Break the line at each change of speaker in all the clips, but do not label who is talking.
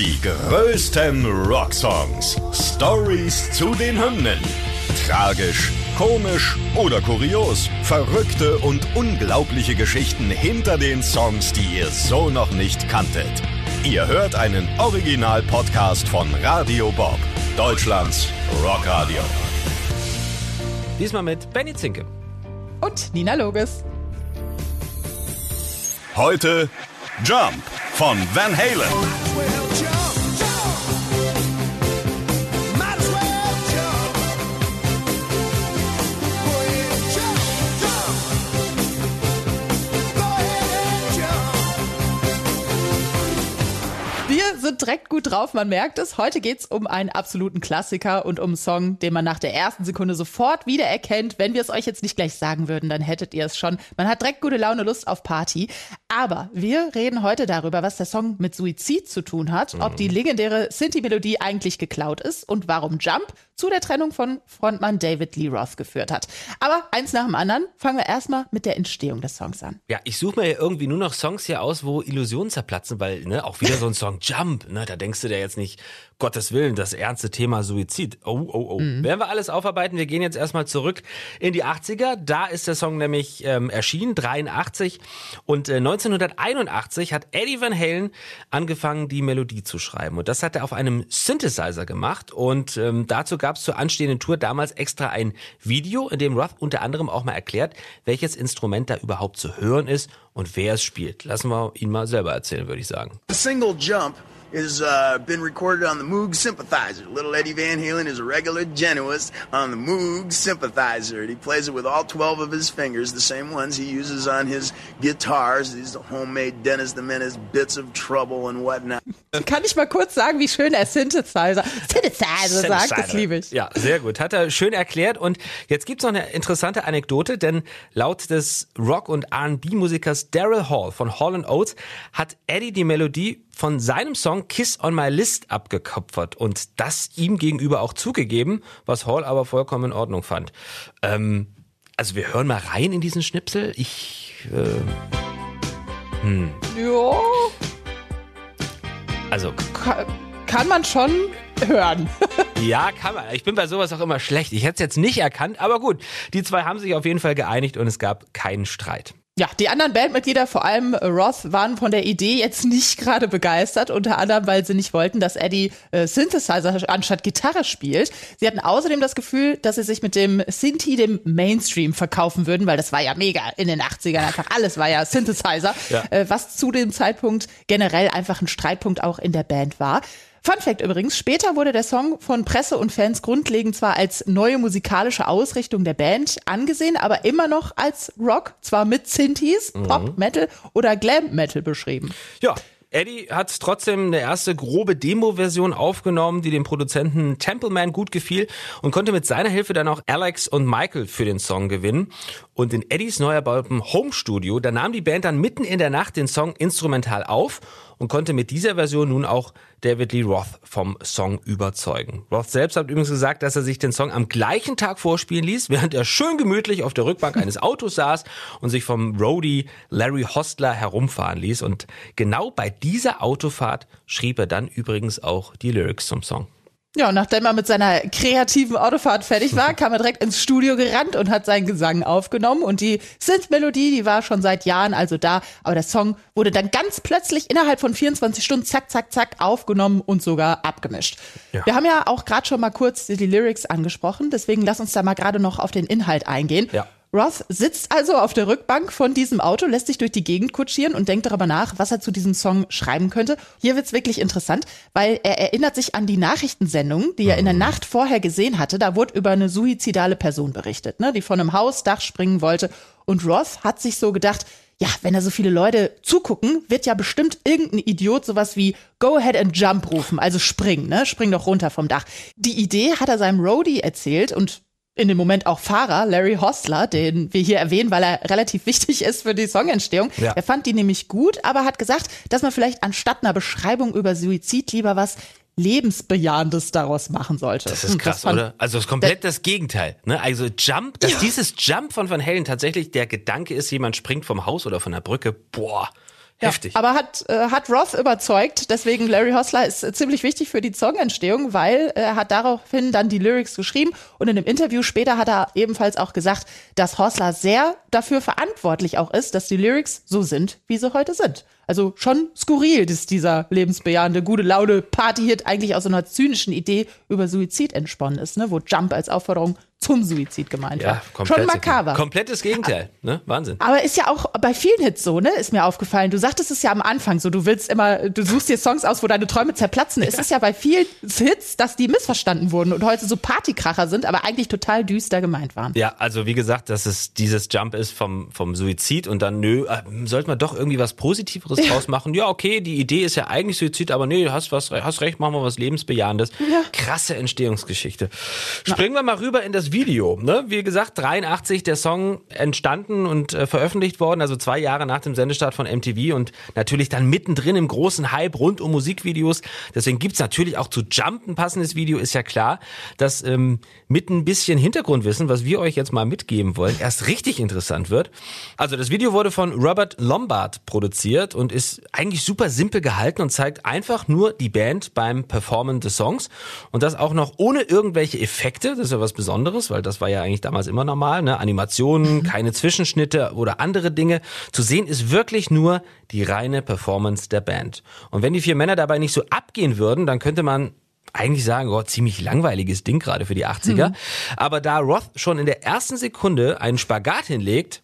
Die größten Rocksongs. Stories zu den Hymnen. Tragisch, komisch oder kurios. Verrückte und unglaubliche Geschichten hinter den Songs, die ihr so noch nicht kanntet. Ihr hört einen Original-Podcast von Radio Bob, Deutschlands Rockradio.
Diesmal mit Benny Zinke.
Und Nina Loges.
Heute Jump von Van Halen.
Sind direkt gut drauf, man merkt es. Heute geht's um einen absoluten Klassiker und um einen Song, den man nach der ersten Sekunde sofort wiedererkennt. Wenn wir es euch jetzt nicht gleich sagen würden, dann hättet ihr es schon. Man hat direkt gute Laune, Lust auf Party. Aber wir reden heute darüber, was der Song mit Suizid zu tun hat, ob die legendäre Sinti-Melodie eigentlich geklaut ist und warum Jump zu der Trennung von Frontmann David Lee Roth geführt hat. Aber eins nach dem anderen, fangen wir erstmal mit der Entstehung des Songs an.
Ja, ich suche mir ja irgendwie nur noch Songs hier aus, wo Illusionen zerplatzen, weil ne, auch wieder so ein Song Jump, ne, da denkst du dir jetzt nicht, Gottes Willen, das ernste Thema Suizid. Oh, oh, oh. Mhm. Werden wir alles aufarbeiten. Wir gehen jetzt erstmal zurück in die 80er. Da ist der Song nämlich ähm, erschienen, 83. Und äh, 1981 hat Eddie Van Halen angefangen, die Melodie zu schreiben. Und das hat er auf einem Synthesizer gemacht. Und ähm, dazu gab es zur anstehenden Tour damals extra ein Video, in dem Roth unter anderem auch mal erklärt, welches Instrument da überhaupt zu hören ist und wer es spielt. Lassen wir ihn mal selber erzählen, würde ich sagen.
The single Jump has uh, been recorded on the Moog Sympathizer. Little Eddie Van Halen is a regular genuist on the Moog Sympathizer. He plays it with all 12 of his fingers, the same ones he uses on his guitars, these homemade Dennis the Menace bits of trouble and whatnot.
Kann ich mal kurz sagen, wie schön er Synthesizer, Synthesizer sagt? Das liebe ich.
Ja, sehr gut. Hat er schön erklärt. Und jetzt gibt's noch eine interessante Anekdote, denn laut des Rock- und R&B-Musikers Daryl Hall von Hall Oates hat Eddie die Melodie von seinem Song Kiss on My List abgekopfert und das ihm gegenüber auch zugegeben, was Hall aber vollkommen in Ordnung fand. Ähm, also wir hören mal rein in diesen Schnipsel. Ich. Äh,
hm. Ja.
Also.
Kann, kann man schon hören.
ja, kann man. Ich bin bei sowas auch immer schlecht. Ich hätte es jetzt nicht erkannt, aber gut. Die zwei haben sich auf jeden Fall geeinigt und es gab keinen Streit.
Ja, die anderen Bandmitglieder, vor allem Roth, waren von der Idee jetzt nicht gerade begeistert, unter anderem, weil sie nicht wollten, dass Eddie äh, Synthesizer anstatt Gitarre spielt. Sie hatten außerdem das Gefühl, dass sie sich mit dem Synthi dem Mainstream verkaufen würden, weil das war ja mega in den 80ern, einfach alles war ja Synthesizer, ja. Äh, was zu dem Zeitpunkt generell einfach ein Streitpunkt auch in der Band war. Fun Fact übrigens, später wurde der Song von Presse und Fans grundlegend zwar als neue musikalische Ausrichtung der Band angesehen, aber immer noch als Rock, zwar mit Synthes, mhm. Pop, Metal oder Glam Metal beschrieben.
Ja, Eddie hat trotzdem eine erste grobe Demo-Version aufgenommen, die dem Produzenten Templeman gut gefiel und konnte mit seiner Hilfe dann auch Alex und Michael für den Song gewinnen. Und in Eddies neu erbautem Home-Studio, da nahm die Band dann mitten in der Nacht den Song instrumental auf und konnte mit dieser Version nun auch David Lee Roth vom Song überzeugen. Roth selbst hat übrigens gesagt, dass er sich den Song am gleichen Tag vorspielen ließ, während er schön gemütlich auf der Rückbank eines Autos saß und sich vom Roadie Larry Hostler herumfahren ließ. Und genau bei dieser Autofahrt schrieb er dann übrigens auch die Lyrics zum Song.
Ja, und nachdem er mit seiner kreativen Autofahrt fertig war, kam er direkt ins Studio gerannt und hat seinen Gesang aufgenommen. Und die Synth-Melodie, die war schon seit Jahren also da. Aber der Song wurde dann ganz plötzlich innerhalb von 24 Stunden zack, zack, zack aufgenommen und sogar abgemischt. Ja. Wir haben ja auch gerade schon mal kurz die Lyrics angesprochen. Deswegen lass uns da mal gerade noch auf den Inhalt eingehen. Ja. Roth sitzt also auf der Rückbank von diesem Auto, lässt sich durch die Gegend kutschieren und denkt darüber nach, was er zu diesem Song schreiben könnte. Hier wird's wirklich interessant, weil er erinnert sich an die Nachrichtensendung, die er in der mhm. Nacht vorher gesehen hatte. Da wurde über eine suizidale Person berichtet, ne, die von einem Hausdach springen wollte. Und Roth hat sich so gedacht, ja, wenn da so viele Leute zugucken, wird ja bestimmt irgendein Idiot sowas wie Go ahead and jump rufen, also spring, ne? Spring doch runter vom Dach. Die Idee hat er seinem Roadie erzählt und in dem Moment auch Fahrer, Larry Hostler, den wir hier erwähnen, weil er relativ wichtig ist für die Songentstehung. Ja. Er fand die nämlich gut, aber hat gesagt, dass man vielleicht anstatt einer Beschreibung über Suizid lieber was lebensbejahendes daraus machen sollte.
Das ist krass, das oder? Also es ist komplett das Gegenteil. Ne? Also Jump, dass ja. dieses Jump von Van Halen tatsächlich der Gedanke ist, jemand springt vom Haus oder von der Brücke. Boah, Heftig.
Ja, aber hat, äh, hat Roth überzeugt, deswegen Larry Hosler ist äh, ziemlich wichtig für die Songentstehung, weil er hat daraufhin dann die Lyrics geschrieben und in dem Interview später hat er ebenfalls auch gesagt, dass Hosler sehr dafür verantwortlich auch ist, dass die Lyrics so sind, wie sie heute sind. Also schon skurril, dass dieser lebensbejahende, gute Laune Partyhit eigentlich aus so einer zynischen Idee über Suizid entsponnen ist, ne? wo Jump als Aufforderung zum Suizid gemeint
Ja,
war.
komplett.
Schon makaber.
Komplettes Gegenteil, ne? Wahnsinn.
Aber ist ja auch bei vielen Hits so, ne? Ist mir aufgefallen. Du sagtest es ja am Anfang so, du willst immer, du suchst dir Songs aus, wo deine Träume zerplatzen. Es ist ja bei vielen Hits, dass die missverstanden wurden und heute so Partykracher sind, aber eigentlich total düster gemeint waren.
Ja, also wie gesagt, dass es dieses Jump ist vom, vom Suizid und dann, nö, äh, sollte man doch irgendwie was Positiveres draus machen. Ja, okay, die Idee ist ja eigentlich Suizid, aber nee, hast was, hast recht, machen wir was Lebensbejahendes. Krasse Entstehungsgeschichte. Springen wir mal rüber in das Video. Ne? Wie gesagt, 83 der Song entstanden und äh, veröffentlicht worden, also zwei Jahre nach dem Sendestart von MTV und natürlich dann mittendrin im großen Hype rund um Musikvideos. Deswegen gibt's natürlich auch zu Jump ein passendes Video, ist ja klar, dass ähm, mit ein bisschen Hintergrundwissen, was wir euch jetzt mal mitgeben wollen, erst richtig interessant wird. Also das Video wurde von Robert Lombard produziert und ist eigentlich super simpel gehalten und zeigt einfach nur die Band beim Performen des Songs und das auch noch ohne irgendwelche Effekte, das ist ja was Besonderes, weil das war ja eigentlich damals immer normal, ne? Animationen, keine Zwischenschnitte oder andere Dinge. Zu sehen ist wirklich nur die reine Performance der Band. Und wenn die vier Männer dabei nicht so abgehen würden, dann könnte man eigentlich sagen, oh, ziemlich langweiliges Ding gerade für die 80er. Aber da Roth schon in der ersten Sekunde einen Spagat hinlegt,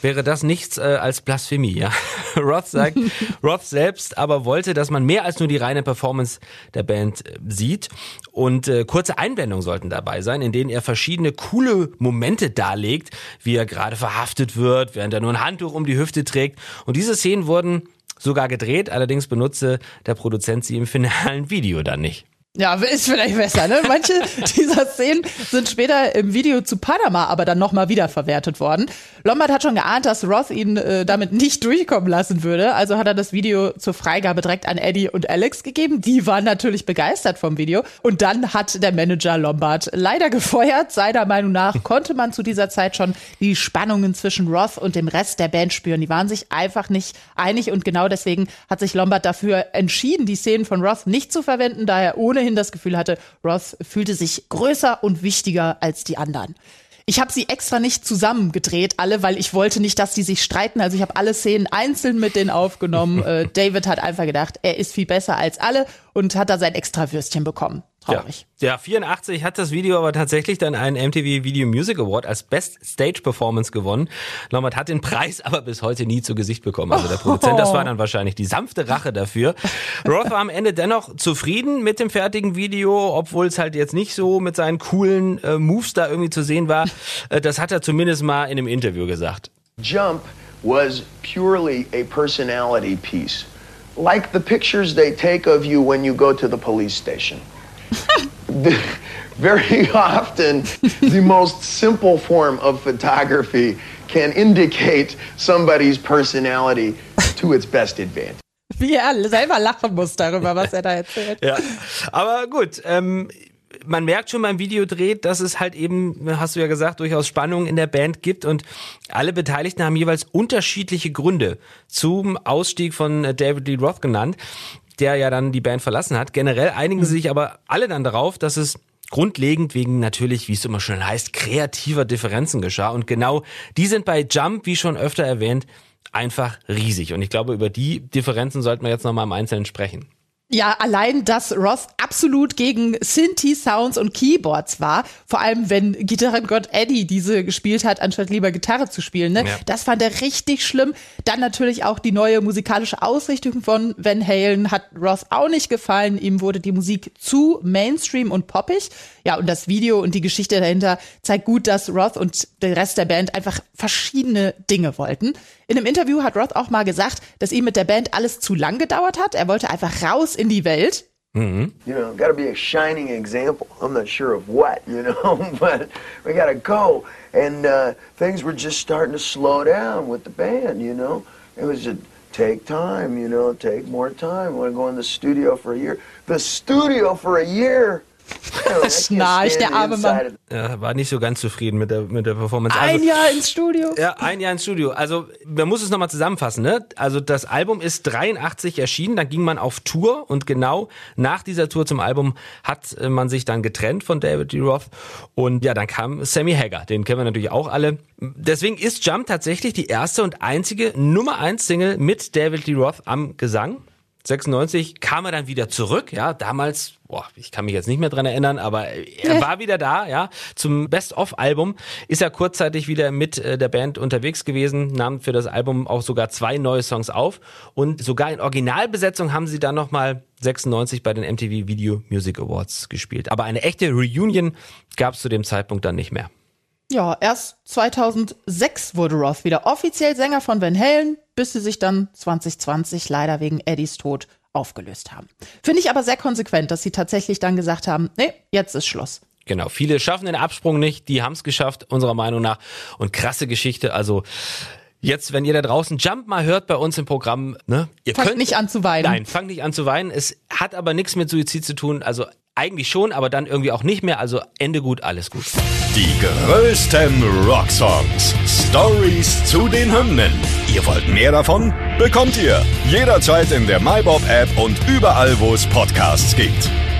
wäre das nichts äh, als Blasphemie. Ja? Roth sagt, Roth selbst aber wollte, dass man mehr als nur die reine Performance der Band äh, sieht. Und äh, kurze Einblendungen sollten dabei sein, in denen er verschiedene coole Momente darlegt, wie er gerade verhaftet wird, während er nur ein Handtuch um die Hüfte trägt. Und diese Szenen wurden sogar gedreht, allerdings benutzte der Produzent sie im finalen Video dann nicht.
Ja, ist vielleicht besser, ne? Manche dieser Szenen sind später im Video zu Panama aber dann nochmal wiederverwertet worden. Lombard hat schon geahnt, dass Roth ihn äh, damit nicht durchkommen lassen würde. Also hat er das Video zur Freigabe direkt an Eddie und Alex gegeben. Die waren natürlich begeistert vom Video. Und dann hat der Manager Lombard leider gefeuert. Seiner Meinung nach konnte man zu dieser Zeit schon die Spannungen zwischen Roth und dem Rest der Band spüren. Die waren sich einfach nicht einig und genau deswegen hat sich Lombard dafür entschieden, die Szenen von Roth nicht zu verwenden, da er ohnehin das Gefühl hatte, Roth fühlte sich größer und wichtiger als die anderen. Ich habe sie extra nicht zusammengedreht, alle, weil ich wollte nicht, dass die sich streiten. Also ich habe alle Szenen einzeln mit denen aufgenommen. äh, David hat einfach gedacht, er ist viel besser als alle und hat da sein extra Würstchen bekommen. Traurig.
Ja. ja, 84 hat das Video aber tatsächlich dann einen MTV Video Music Award als Best Stage Performance gewonnen. Lombard hat den Preis aber bis heute nie zu Gesicht bekommen. Also der Produzent, das war dann wahrscheinlich die sanfte Rache dafür. Roth war am Ende dennoch zufrieden mit dem fertigen Video, obwohl es halt jetzt nicht so mit seinen coolen äh, Moves da irgendwie zu sehen war. Äh, das hat er zumindest mal in einem Interview gesagt.
Jump was purely a personality piece, like the pictures they take of you when you go to the police station. Very often, the most simple form of photography can indicate somebody's personality to its best advantage.
Wie er selber lachen muss darüber, was er da erzählt.
Ja, aber gut. Ähm, man merkt schon beim Videodreh, dass es halt eben, hast du ja gesagt, durchaus Spannung in der Band gibt und alle Beteiligten haben jeweils unterschiedliche Gründe zum Ausstieg von äh, David Lee Roth genannt, der ja dann die Band verlassen hat. Generell einigen sie sich aber alle dann darauf, dass es grundlegend wegen natürlich, wie es immer schon heißt, kreativer Differenzen geschah. Und genau die sind bei Jump, wie schon öfter erwähnt, einfach riesig. Und ich glaube, über die Differenzen sollten wir jetzt nochmal im Einzelnen sprechen.
Ja, allein, dass Roth absolut gegen Synthi-Sounds und Keyboards war, vor allem wenn Gitarrengott Eddie diese gespielt hat, anstatt lieber Gitarre zu spielen, ne?
Ja.
Das fand er richtig schlimm. Dann natürlich auch die neue musikalische Ausrichtung von Van Halen hat Roth auch nicht gefallen. Ihm wurde die Musik zu Mainstream und poppig. Ja, und das Video und die Geschichte dahinter zeigt gut, dass Roth und der Rest der Band einfach verschiedene Dinge wollten. In einem Interview hat Roth auch mal gesagt, dass ihm mit der Band alles zu lang gedauert hat. Er wollte einfach raus in die Welt.
You know, got to be a shining example. I'm not sure of what, you know, but we got to go. And uh, things were just starting to slow down with the band, you know. It was just take time, you know, take more time. want to go in the studio for a year. The studio for a year.
Schnarch, der arme Mann.
Ja, war nicht so ganz zufrieden mit der, mit der Performance.
Ein
Also,
Jahr ins Studio.
ja, ein Jahr ins Studio. Also, man muss es nochmal zusammenfassen, ne? Also, das Album ist 83 erschienen, dann ging man auf Tour und genau nach dieser Tour zum Album hat äh, man sich dann getrennt von David D. Roth und ja, dann kam Sammy Hagar, den kennen wir natürlich auch alle. Deswegen ist Jump tatsächlich die erste und einzige Nummer 1 Single mit David D. Roth am Gesang. 96 kam er dann wieder zurück, ja, damals, boah, ich kann mich jetzt nicht mehr dran erinnern, aber er war wieder da, ja, zum Best-of-Album ist er kurzzeitig wieder mit äh, der Band unterwegs gewesen, nahm für das Album auch sogar zwei neue Songs auf und sogar in Originalbesetzung haben sie dann nochmal 96 bei den MTV Video Music Awards gespielt. Aber eine echte Reunion gab es zu dem Zeitpunkt dann nicht mehr.
Ja, erst 2006 wurde Roth wieder offiziell Sänger von Van Halen, bis sie sich dann 2020 leider wegen Eddies Tod aufgelöst haben. Finde ich aber sehr konsequent, dass sie tatsächlich dann gesagt haben, nee, jetzt ist Schluss.
Genau, viele schaffen den Absprung nicht, die haben es geschafft, unserer Meinung nach. Und krasse Geschichte, also jetzt, wenn ihr da draußen Jump mal hört bei uns im Programm, ne? Ihr
Fangt
könnt
nicht an zu weinen.
Nein, fangt nicht an zu weinen. Es hat aber nichts mit Suizid zu tun, also eigentlich schon, aber dann irgendwie auch nicht mehr. Also Ende gut, alles gut.
Die größten Rocksongs. Stories zu den Hymnen. Ihr wollt mehr davon? Bekommt ihr jederzeit in der MyBob-App und überall, wo es Podcasts gibt.